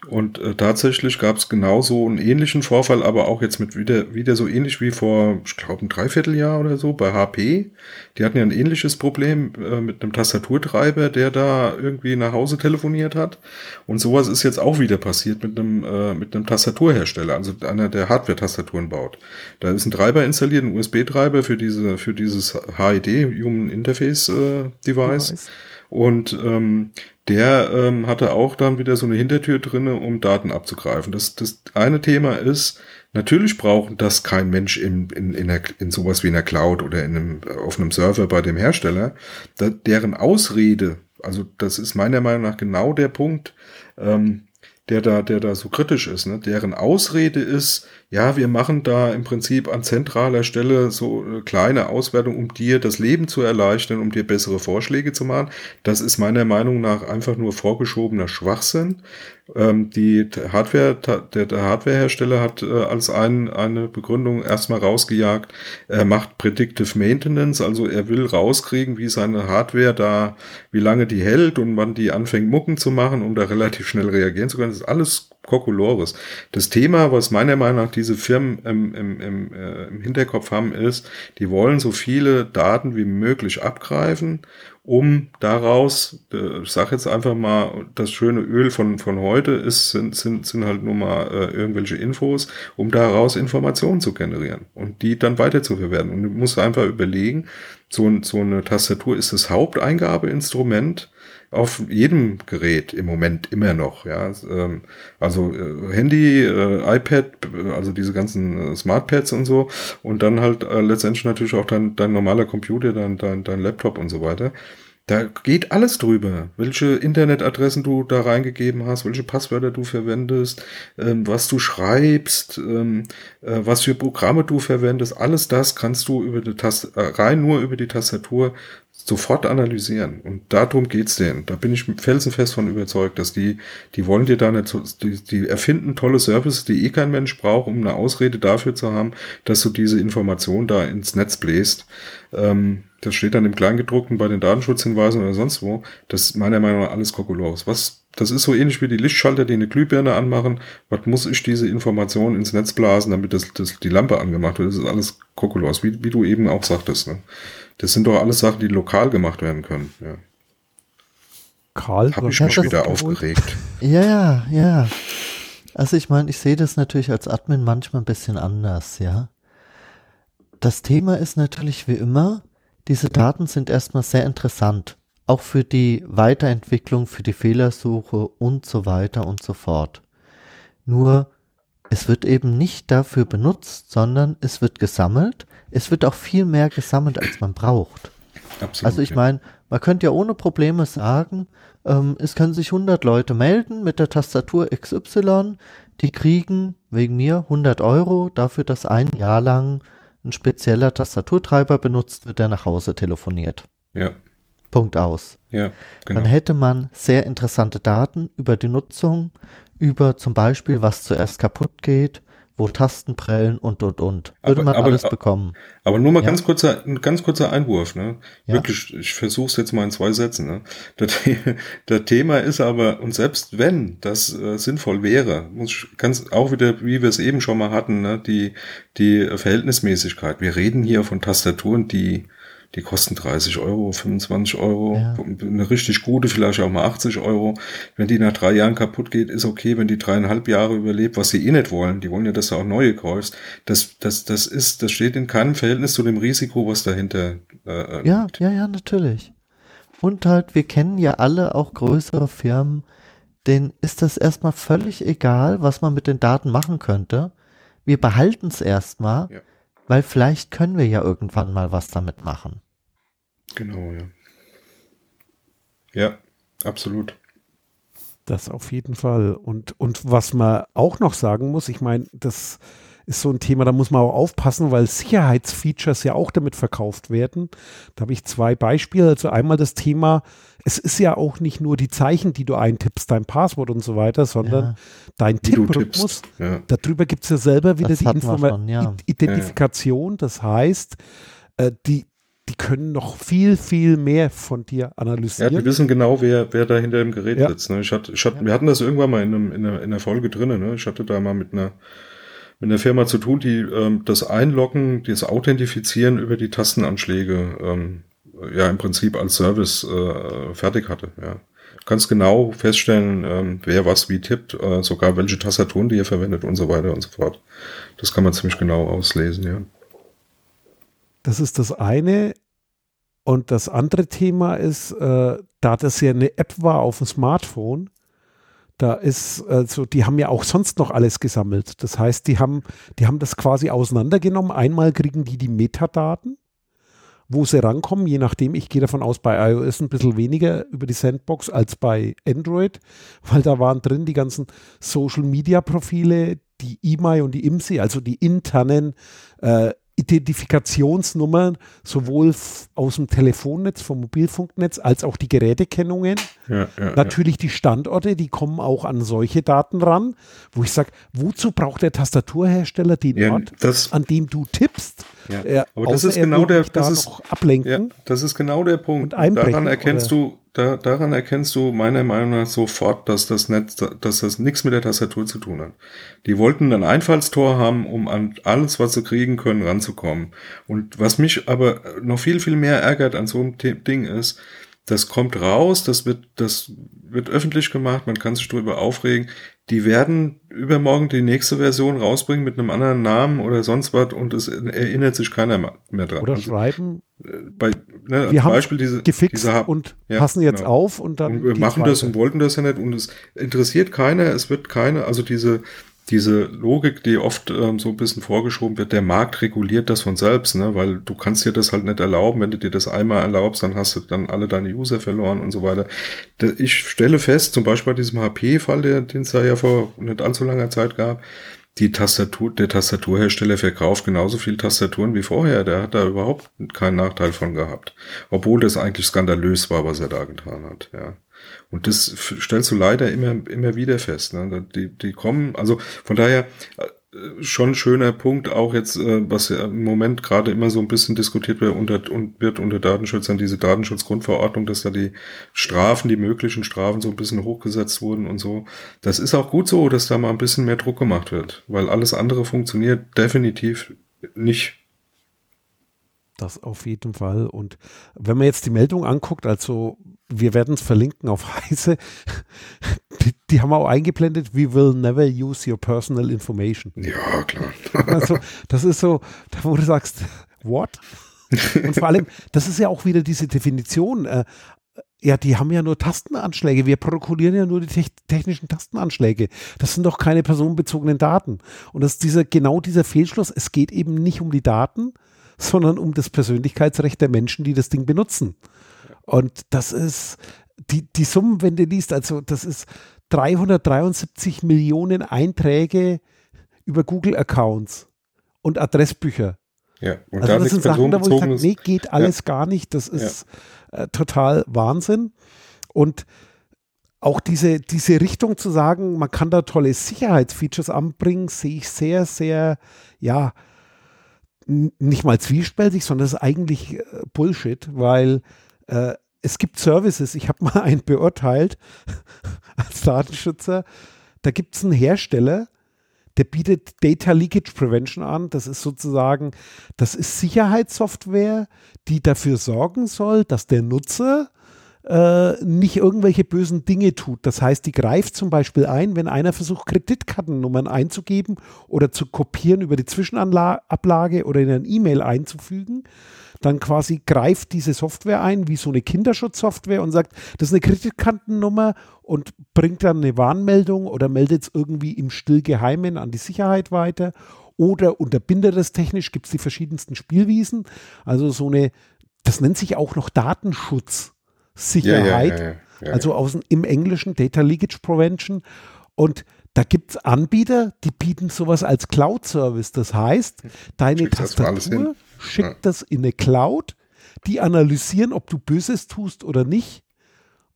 Und äh, tatsächlich gab es genauso einen ähnlichen Vorfall, aber auch jetzt mit wieder, wieder so ähnlich wie vor, ich glaube, ein Dreivierteljahr oder so bei HP. Die hatten ja ein ähnliches Problem äh, mit einem Tastaturtreiber, der da irgendwie nach Hause telefoniert hat. Und sowas ist jetzt auch wieder passiert mit einem, äh, mit einem Tastaturhersteller, also einer, der Hardware-Tastaturen baut. Da ist ein Treiber installiert, ein USB-Treiber für diese, für dieses HID, Human Interface äh, Device. Device. Und ähm, der ähm, hatte auch dann wieder so eine Hintertür drinne, um Daten abzugreifen. Das, das eine Thema ist, natürlich braucht das kein Mensch in, in, in, der, in sowas wie in der Cloud oder in einem, auf einem Server bei dem Hersteller. Da, deren Ausrede, also das ist meiner Meinung nach genau der Punkt, ähm, der da, der da so kritisch ist, ne? deren Ausrede ist, ja, wir machen da im Prinzip an zentraler Stelle so eine kleine Auswertung, um dir das Leben zu erleichtern, um dir bessere Vorschläge zu machen. Das ist meiner Meinung nach einfach nur vorgeschobener Schwachsinn. Ähm, die Hardware, der, der Hardwarehersteller hat äh, als ein, eine Begründung erstmal rausgejagt, er macht Predictive Maintenance, also er will rauskriegen, wie seine Hardware da, wie lange die hält und wann die anfängt Mucken zu machen, um da relativ schnell reagieren zu können. Das ist alles Kokolores. Das Thema, was meiner Meinung nach diese Firmen im, im, im, äh, im Hinterkopf haben, ist, die wollen so viele Daten wie möglich abgreifen, um daraus, äh, ich sage jetzt einfach mal, das schöne Öl von, von heute ist, sind, sind, sind halt nur mal äh, irgendwelche Infos, um daraus Informationen zu generieren und die dann weiter zu verwerten. Und du musst einfach überlegen, so, so eine Tastatur ist das Haupteingabeinstrument auf jedem Gerät im Moment immer noch, ja. Ähm, Also äh, Handy, äh, iPad, äh, also diese ganzen Smartpads und so und dann halt letztendlich natürlich auch dein, dein normaler Computer, dein, dein, dein Laptop und so weiter. Da geht alles drüber, welche Internetadressen du da reingegeben hast, welche Passwörter du verwendest, ähm, was du schreibst, ähm, äh, was für Programme du verwendest, alles das kannst du über die Tast rein nur über die Tastatur sofort analysieren. Und darum geht's denen. Da bin ich felsenfest von überzeugt, dass die, die wollen dir da nicht, so- die, die erfinden tolle Services, die eh kein Mensch braucht, um eine Ausrede dafür zu haben, dass du diese Information da ins Netz bläst. Ähm, das steht dann im Kleingedruckten bei den Datenschutzhinweisen oder sonst wo. Das ist meiner Meinung nach alles Kokolores. Was, das ist so ähnlich wie die Lichtschalter, die eine Glühbirne anmachen. Was muss ich diese Information ins Netz blasen, damit das, das die Lampe angemacht wird? Das ist alles Kokolores, wie, wie du eben auch sagtest. Ne? Das sind doch alles Sachen, die lokal gemacht werden können. Ja. Karl, Habe ich mich wieder aufgeregt. Ja, ja, ja. Also ich meine, ich sehe das natürlich als Admin manchmal ein bisschen anders, ja. Das Thema ist natürlich wie immer, diese Daten sind erstmal sehr interessant, auch für die Weiterentwicklung, für die Fehlersuche und so weiter und so fort. Nur, es wird eben nicht dafür benutzt, sondern es wird gesammelt. Es wird auch viel mehr gesammelt, als man braucht. Absolut. Also ich meine, Man könnte ja ohne Probleme sagen, ähm, es können sich 100 Leute melden mit der Tastatur XY, die kriegen wegen mir 100 Euro dafür, dass ein Jahr lang ein spezieller Tastaturtreiber benutzt wird, der nach Hause telefoniert. Ja, Punkt aus. ja, genau. Dann hätte man sehr interessante Daten über die Nutzung, über zum Beispiel, was zuerst kaputt geht, wo Tasten prellen und und und. Würde Aber- man aber- alles bekommen. Aber nur mal Ja. ganz kurzer, ein ganz kurzer Einwurf, ne? Ja. Wirklich, ich versuche es jetzt mal in zwei Sätzen. Ne? Das, das Thema ist aber, und selbst wenn das äh, sinnvoll wäre, muss ich ganz auch wieder, wie wir es eben schon mal hatten, ne? die, die Verhältnismäßigkeit. Wir reden hier von Tastaturen, die die kosten 30 Euro, 25 Euro, Ja. eine richtig gute, vielleicht auch mal 80 Euro. Wenn die nach drei Jahren kaputt geht, ist okay. Wenn die dreieinhalb Jahre überlebt, was sie eh nicht wollen, die wollen ja, dass du auch neue kaufst. Das, das, das ist, das steht in keinem Verhältnis zu dem Risiko, was dahinter äh, Ja, liegt. ja, ja, natürlich. Und halt, wir kennen ja alle auch größere Firmen, denen ist das erstmal völlig egal, was man mit den Daten machen könnte. Wir behalten es erstmal, Ja. Weil vielleicht können wir ja irgendwann mal was damit machen. Genau, ja. Ja, absolut. Das auf jeden Fall. Und, und was man auch noch sagen muss, ich meine, das ist so ein Thema, da muss man auch aufpassen, weil Sicherheitsfeatures ja auch damit verkauft werden. Da habe ich zwei Beispiele. Also einmal das Thema, es ist ja auch nicht nur die Zeichen, die du eintippst, dein Passwort und so weiter, sondern Ja. dein Tipprhythmus. tippst. Ja. Darüber gibt es ja selber wieder Das die schon, ja. Identifikation. Das heißt, äh, die, die können noch viel, viel mehr von dir Ja, analysieren. die wissen genau, wer, wer da hinter dem Gerät Ja. sitzt. Ne? Ich hatte, ich hatte, Wir hatten das irgendwann mal in, einem, in, einer, in einer Folge drinnen. Ne? Ich hatte da mal mit einer, mit einer Firma zu tun, die ähm, das Einloggen, das Authentifizieren über die Tastenanschläge ähm, ja im Prinzip als Service äh, fertig hatte. Ja. Du kannst genau feststellen, ähm, wer was wie tippt, äh, sogar welche Tastaturen die ihr verwendet und so weiter und so fort. Das kann man ziemlich genau auslesen, ja. Das ist das eine. Und das andere Thema ist, äh, da das ja eine App war auf dem Smartphone, da ist, also die haben ja auch sonst noch alles gesammelt. Das heißt, die haben, die haben das quasi auseinandergenommen. Einmal kriegen die die Metadaten, wo sie rankommen, je nachdem. Ich gehe davon aus, bei iOS ein bisschen weniger über die Sandbox als bei Android, weil da waren drin die ganzen Social Media Profile, die IMAI und die IMSI, also die internen äh, Identifikationsnummern, sowohl aus dem Telefonnetz, vom Mobilfunknetz, als auch die Gerätekennungen. ja, ja Natürlich die Standorte, die kommen auch an solche Daten ran, wo ich sage, wozu braucht der Tastaturhersteller den Ja, Ort, das- an dem du tippst? Ja. Äh, Aber das ist genau der- das ist- ablenken. Ja, das ist genau der Punkt. Daran erkennst oder? du, da, daran erkennst du meiner Meinung nach sofort, dass das Netz, dass das nichts mit der Tastatur zu tun hat. Die wollten ein Einfallstor haben, um an alles, was sie kriegen können, ranzukommen. Und was mich aber noch viel, viel mehr ärgert an so einem Ding ist, das kommt raus, das wird, das wird öffentlich gemacht, man kann sich darüber aufregen. Die werden übermorgen die nächste Version rausbringen mit einem anderen Namen oder sonst was und es erinnert sich keiner mehr dran. Oder Also, schreiben, bei, ne, wir haben Beispiel diese, gefixt diese und Ja, passen jetzt genau. auf und dann und machen das weiter. und wollten das ja nicht und es interessiert keiner, es wird keine, also diese, diese Logik, die oft ähm, so ein bisschen vorgeschoben wird, der Markt reguliert das von selbst, ne, weil du kannst dir das halt nicht erlauben, wenn du dir das einmal erlaubst, dann hast du dann alle deine User verloren und so weiter. Ich stelle fest, zum Beispiel bei diesem HP-Fall, den es da ja vor nicht allzu langer Zeit gab, die Tastatur, der Tastaturhersteller verkauft genauso viel Tastaturen wie vorher. Der hat da überhaupt keinen Nachteil von gehabt. Obwohl das eigentlich skandalös war, was er da getan hat, ja. Und das stellst du leider immer, immer wieder fest. Ne? Die, die kommen, also von daher äh, schon schöner Punkt, auch jetzt, äh, was ja im Moment gerade immer so ein bisschen diskutiert wird unter, und wird unter Datenschützern, diese Datenschutzgrundverordnung, dass da die Strafen, die möglichen Strafen so ein bisschen hochgesetzt wurden und so. Das ist auch gut so, dass da mal ein bisschen mehr Druck gemacht wird, weil alles andere funktioniert definitiv nicht. Das auf jeden Fall. Und wenn man jetzt die Meldung anguckt, also wir werden es verlinken auf Heise, die, die haben auch eingeblendet, we will never use your personal information. Ja, klar. Also das ist so, da wo du sagst, what? Und vor allem, das ist ja auch wieder diese Definition. Äh, ja, die haben ja nur Tastenanschläge. Wir protokollieren ja nur die tech- technischen Tastenanschläge. Das sind doch keine personenbezogenen Daten. Und das ist dieser, genau dieser Fehlschluss. Es geht eben nicht um die Daten, sondern um das Persönlichkeitsrecht der Menschen, die das Ding benutzen. Und das ist, die, die Summen, wenn du liest, also das ist 373 Millionen Einträge über Google-Accounts und Adressbücher. Ja, und also das sind Sachen, da wo ich sage, nee, geht alles ja. gar nicht. Das ist ja. äh, total Wahnsinn. Und auch diese, diese Richtung zu sagen, man kann da tolle Sicherheitsfeatures anbringen, sehe ich sehr, sehr, ja, nicht mal zwiespältig, sondern das ist eigentlich äh, Bullshit, weil äh, es gibt Services, ich habe mal einen beurteilt als Datenschützer, da gibt es einen Hersteller, der bietet Data Leakage Prevention an. Das ist sozusagen, das ist Sicherheitssoftware, die dafür sorgen soll, dass der Nutzer äh, nicht irgendwelche bösen Dinge tut. Das heißt, die greift zum Beispiel ein, wenn einer versucht, Kreditkartennummern einzugeben oder zu kopieren über die Zwischenablage oder in ein E-Mail einzufügen, dann quasi greift diese Software ein, wie so eine Kinderschutzsoftware und sagt, das ist eine Kreditkartennummer und bringt dann eine Warnmeldung oder meldet es irgendwie im Stillgeheimen an die Sicherheit weiter oder unterbindet es technisch, gibt es die verschiedensten Spielwiesen. Also so eine, das nennt sich auch noch Datenschutz. Sicherheit, ja, ja, also aus, im Englischen Data Leakage Prevention. Und da gibt es Anbieter, die bieten sowas als Cloud-Service. Das heißt, deine Schickst Tastatur schickt das in eine Cloud, die analysieren, ob du Böses tust oder nicht.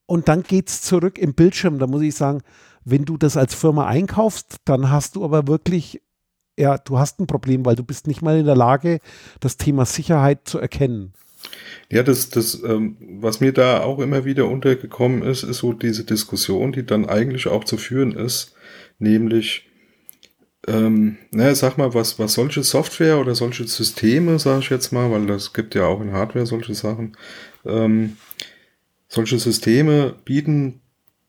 Und dann geht es zurück im Bildschirm. Da muss ich sagen, wenn du das als Firma einkaufst, dann hast du aber wirklich, ja, du hast ein Problem, weil du bist nicht mal in der Lage, das Thema Sicherheit zu erkennen. Ja, das, das, ähm, was mir da auch immer wieder untergekommen ist, ist so diese Diskussion, die dann eigentlich auch zu führen ist, nämlich, ähm, naja, sag mal, was, was solche Software oder solche Systeme, sage ich jetzt mal, weil das gibt ja auch in Hardware solche Sachen, ähm, solche Systeme bieten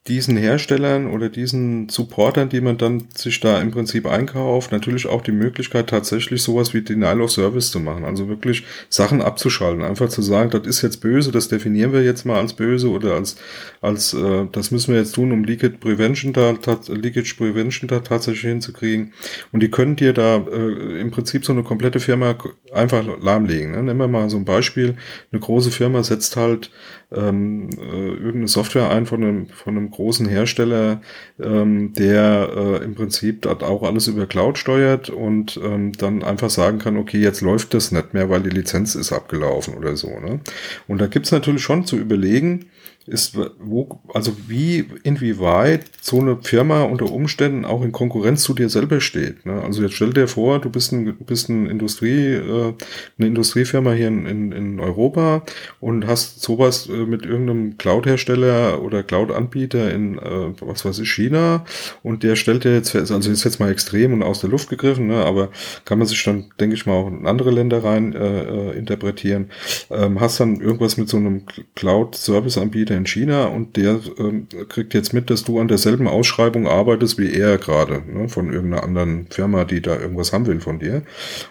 diesen Herstellern oder diesen Supportern, die man dann sich da im Prinzip einkauft, natürlich auch die Möglichkeit, tatsächlich sowas wie Denial of Service zu machen. Also wirklich Sachen abzuschalten. Einfach zu sagen, das ist jetzt böse, das definieren wir jetzt mal als böse oder als, als äh, das müssen wir jetzt tun, um Leakage Prevention da, Leakage Prevention da tatsächlich hinzukriegen. Und die können dir da äh, im Prinzip so eine komplette Firma einfach lahmlegen. Ne? Nehmen wir mal so ein Beispiel. Eine große Firma setzt halt ähm, äh, irgendeine Software ein von einem, von einem großen Hersteller, ähm, der äh, im Prinzip dort auch alles über Cloud steuert und ähm, dann einfach sagen kann, okay, jetzt läuft das nicht mehr, weil die Lizenz ist abgelaufen oder so. Ne? Und da gibt's natürlich schon zu überlegen, ist, wo, also wie, inwieweit so eine Firma unter Umständen auch in Konkurrenz zu dir selber steht. Ne? Also jetzt stell dir vor, du bist ein, bist ein Industrie, äh, eine Industriefirma hier in, in, in Europa und hast sowas äh, mit irgendeinem Cloud-Hersteller oder Cloud-Anbieter in, äh, was weiß ich, China und der stellt dir jetzt, also ist jetzt mal extrem und aus der Luft gegriffen, ne? aber kann man sich dann, denke ich mal, auch in andere Länder rein äh, äh interpretieren. Ähm, hast dann irgendwas mit so einem Cloud-Service-Anbieter in China und der ähm, kriegt jetzt mit, dass du an derselben Ausschreibung arbeitest wie er gerade, ne, von irgendeiner anderen Firma, die da irgendwas haben will von dir.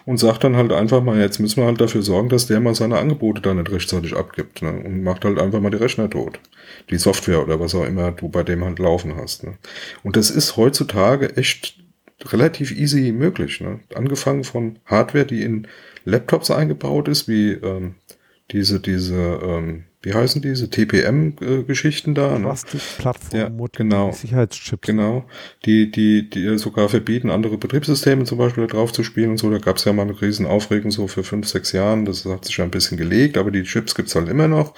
Und sagt dann halt einfach mal, jetzt müssen wir halt dafür sorgen, dass der mal seine Angebote da nicht rechtzeitig abgibt. Ne, und macht halt einfach mal die Rechner tot. Die Software oder was auch immer du bei dem halt laufen hast. Ne. Und das ist heutzutage echt relativ easy möglich. Ne? Angefangen von Hardware, die in Laptops eingebaut ist, wie ähm, diese, diese ähm, wie heißen diese TPM-Geschichten da? Ne? Plattform, ja, genau, Sicherheitschips. Genau, die, die, die sogar verbieten, andere Betriebssysteme zum Beispiel da drauf zu spielen und so. Da gab es ja mal eine riesen Aufregung so für fünf, sechs Jahren. Das hat sich ja ein bisschen gelegt, aber die Chips gibt's halt immer noch.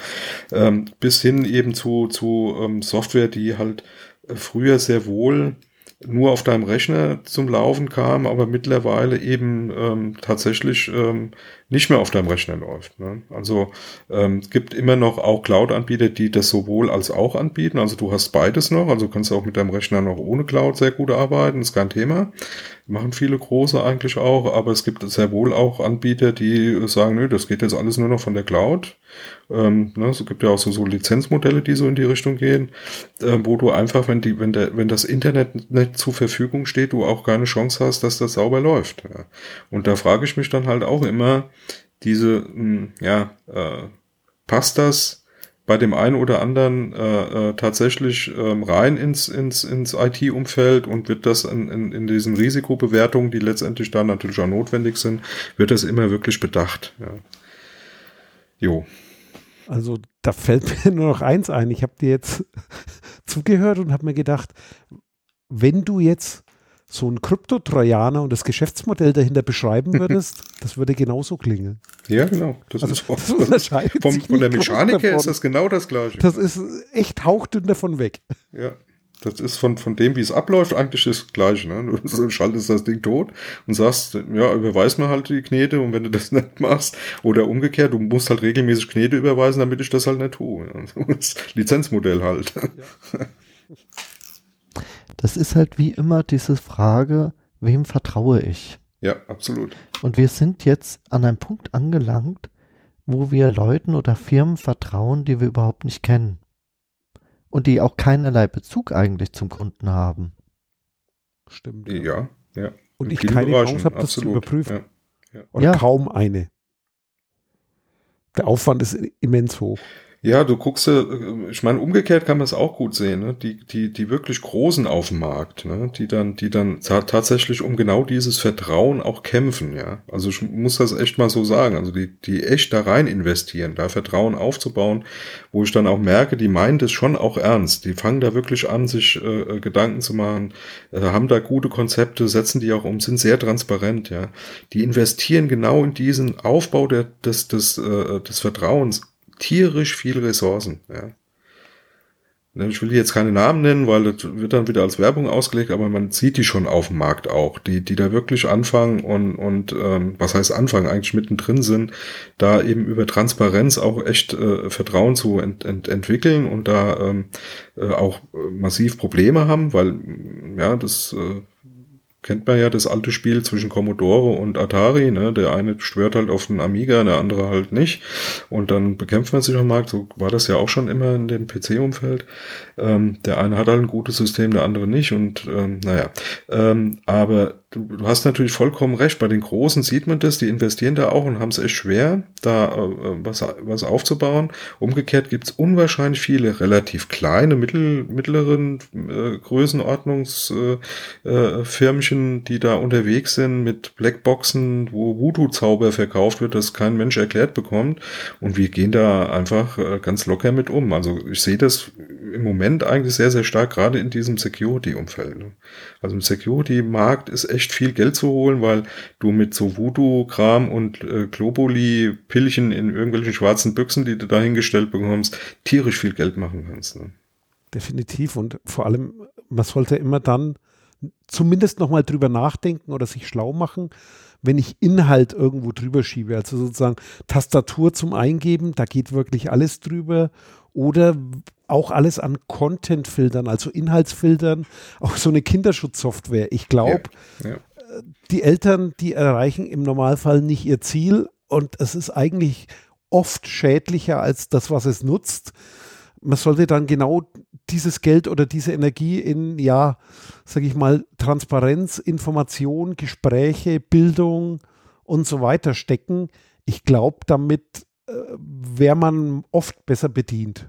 Ähm, bis hin eben zu, zu ähm, Software, die halt äh, früher sehr wohl nur auf deinem Rechner zum Laufen kam, aber mittlerweile eben ähm, tatsächlich ähm, nicht mehr auf deinem Rechner läuft. Ne? Also ähm, gibt immer noch auch Cloud-Anbieter, die das sowohl als auch anbieten. Also du hast beides noch, also kannst du auch mit deinem Rechner noch ohne Cloud sehr gut arbeiten, ist kein Thema. Machen viele große eigentlich auch, aber es gibt sehr wohl auch Anbieter, die sagen, nö, das geht jetzt alles nur noch von der Cloud. Ähm, ne, es gibt ja auch so, so Lizenzmodelle, die so in die Richtung gehen, äh, wo du einfach, wenn die, wenn der, wenn das Internet nicht zur Verfügung steht, du auch keine Chance hast, dass das sauber läuft. Ja. Und da frage ich mich dann halt auch immer, diese, mh, hm, ja, äh, passt das bei dem einen oder anderen äh, äh, tatsächlich ähm, rein ins, ins, ins IT-Umfeld und wird das in, in, in diesen Risikobewertungen, die letztendlich da natürlich auch notwendig sind, wird das immer wirklich bedacht. Ja. Jo. Also da fällt mir nur noch eins ein. Ich habe dir jetzt zugehört und habe mir gedacht, wenn du jetzt so einen Krypto-Trojaner und das Geschäftsmodell dahinter beschreiben würdest, das würde genauso klingen. Ja, genau. Das also, ist auch, das unterscheidet vom, von der Mechanik her ist das genau das Gleiche. Das ist echt hauchdünn davon weg. Ja. Das ist von, von dem, wie es abläuft, eigentlich das Gleiche. Ne? Du schaltest das Ding tot und sagst, ja, überweis mir halt die Knete und wenn du das nicht machst, oder umgekehrt, du musst halt regelmäßig Knete überweisen, damit ich das halt nicht tue. Das Lizenzmodell halt. Ja. Das ist halt wie immer diese Frage, wem vertraue ich? Ja, absolut. Und wir sind jetzt an einem Punkt angelangt, wo wir Leuten oder Firmen vertrauen, die wir überhaupt nicht kennen. Und die auch keinerlei Bezug eigentlich zum Kunden haben. Stimmt. Ja, ja. Und ich keine Chance habe, das zu überprüfen. Ja. Ja. Oder ja. kaum eine. Der Aufwand ist immens hoch. Ja, du guckst, äh, ich meine, umgekehrt kann man es auch gut sehen, ne? die, die, die wirklich Großen auf dem Markt, ne? die dann, die dann tatsächlich um genau dieses Vertrauen auch kämpfen, ja. Also ich muss das echt mal so sagen, also die, die echt da rein investieren, da Vertrauen aufzubauen, wo ich dann auch merke, die meinen das schon auch ernst, die fangen da wirklich an, sich äh, äh Gedanken zu machen, äh, haben da gute Konzepte, setzen die auch um, sind sehr transparent, ja. Die investieren genau in diesen Aufbau der, des, des, äh, des Vertrauens tierisch viele Ressourcen. Ja. Ich will jetzt keine Namen nennen, weil das wird dann wieder als Werbung ausgelegt, aber man sieht die schon auf dem Markt auch, die, die da wirklich anfangen und, und ähm, was heißt anfangen, eigentlich mittendrin sind, da eben über Transparenz auch echt äh, Vertrauen zu ent, ent, entwickeln und da ähm, äh, auch massiv Probleme haben, weil ja, das äh, kennt man ja das alte Spiel zwischen Commodore und Atari, ne? Der eine schwört halt auf den Amiga, der andere halt nicht. Und dann bekämpft man sich am Markt. So war das ja auch schon immer in dem PC-Umfeld. Ähm, der eine hat halt ein gutes System, der andere nicht. Und ähm, naja. Ähm, aber du, du hast natürlich vollkommen recht. Bei den Großen sieht man das, die investieren da auch und haben es echt schwer, da äh, was, was aufzubauen. Umgekehrt gibt's unwahrscheinlich viele relativ kleine, mittel, mittleren äh, Größenordnungsfirmchen, äh, äh, die da unterwegs sind mit Blackboxen, wo Voodoo-Zauber verkauft wird, das kein Mensch erklärt bekommt. Und wir gehen da einfach äh, ganz locker mit um. Also ich sehe das im Moment eigentlich sehr, sehr stark, gerade in diesem Security-Umfeld. Ne? Also im Security-Markt ist echt viel Geld zu holen, weil du mit so Voodoo-Kram und äh, Globuli-Pillchen in irgendwelchen schwarzen Büchsen, die du da hingestellt bekommst, tierisch viel Geld machen kannst. Ne? Definitiv. Und vor allem, man sollte immer dann zumindest nochmal drüber nachdenken oder sich schlau machen, wenn ich Inhalt irgendwo drüber schiebe. Also sozusagen Tastatur zum Eingeben, da geht wirklich alles drüber. Oder auch alles an Content-Filtern, also Inhaltsfiltern, auch so eine Kinderschutzsoftware. Ich glaube, ja, ja. die Eltern, die erreichen im Normalfall nicht ihr Ziel und es ist eigentlich oft schädlicher als das, was es nutzt. Man sollte dann genau dieses Geld oder diese Energie in, ja, sage ich mal, Transparenz, Information, Gespräche, Bildung und so weiter stecken. Ich glaube, damit äh, wäre man oft besser bedient.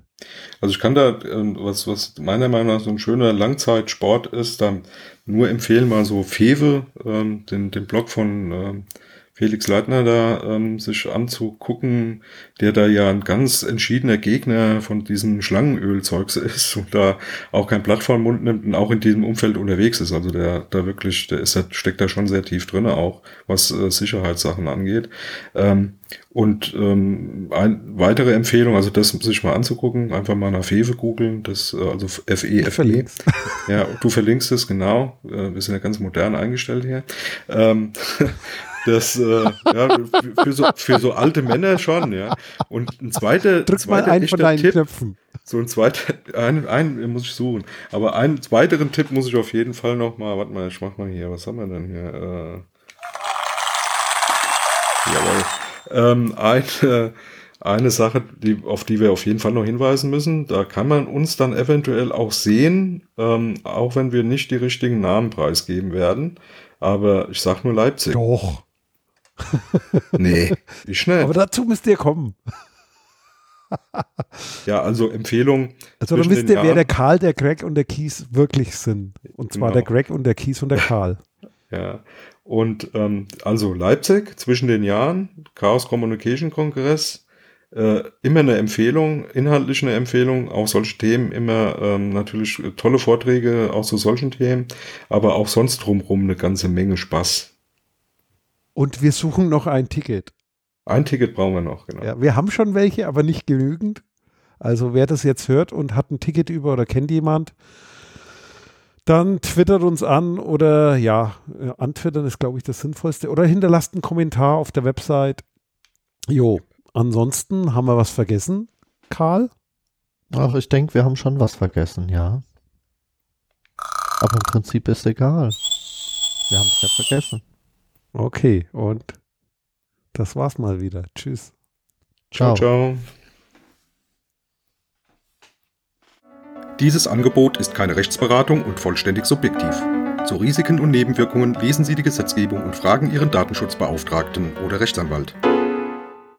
Also ich kann da, ähm, was, was meiner Meinung nach so ein schöner Langzeitsport ist, da nur empfehlen, mal so Fewe, ähm, den, den Blog von ähm, Felix Leitner da ähm, sich anzugucken, der da ja ein ganz entschiedener Gegner von diesem Schlangenölzeugs ist und da auch kein Blatt vor den Mund nimmt und auch in diesem Umfeld unterwegs ist. Also der da wirklich, der ist, steckt da schon sehr tief drin, auch was äh, Sicherheitssachen angeht. Ähm, und ähm, eine weitere Empfehlung, also das sich mal anzugucken, einfach mal nach Fewe googeln, das äh, also E F E. Ja, du verlinkst es genau. Äh, wir sind ja ganz modern eingestellt hier. Ähm, das äh, ja, für, so, für so alte Männer schon, ja. Und ein zweiter, Drück zweiter mal einen von deinen Tipp, Knöpfen. So ein zweiter, einen, einen muss ich suchen. Aber einen weiteren Tipp muss ich auf jeden Fall noch mal, warte mal, ich mach mal hier, was haben wir denn hier? Äh, jawohl. Ähm, eine, eine Sache, die, auf die wir auf jeden Fall noch hinweisen müssen, da kann man uns dann eventuell auch sehen, ähm, auch wenn wir nicht die richtigen Namen preisgeben werden. Aber ich sag nur Leipzig. Doch. nee, wie schnell. Aber dazu müsst ihr kommen. ja, also Empfehlung. Also dann wisst ihr, wer der Karl, der Greg und der Kies wirklich sind. Und zwar genau. der Greg und der Kies und der Karl. ja, und ähm, also Leipzig zwischen den Jahren, Chaos Communication Kongress, äh, immer eine Empfehlung, inhaltlich eine Empfehlung, auch solche Themen, immer ähm, natürlich tolle Vorträge auch zu solchen Themen, aber auch sonst drumherum eine ganze Menge Spaß. Und wir suchen noch ein Ticket. Ein Ticket brauchen wir noch, genau. Ja, wir haben schon welche, aber nicht genügend. Also wer das jetzt hört und hat ein Ticket über oder kennt jemand, dann twittert uns an oder ja, äh, antwittern ist, glaube ich, das Sinnvollste. Oder hinterlasst einen Kommentar auf der Website. Jo, ansonsten haben wir was vergessen, Karl? Ach, ich denke, wir haben schon was vergessen, ja. Aber im Prinzip ist egal. Wir haben es ja vergessen. Okay, und das war's mal wieder. Tschüss. Ciao, ciao. Dieses Angebot ist keine Rechtsberatung und vollständig subjektiv. Zu Risiken und Nebenwirkungen lesen Sie die Gesetzgebung und fragen Ihren Datenschutzbeauftragten oder Rechtsanwalt.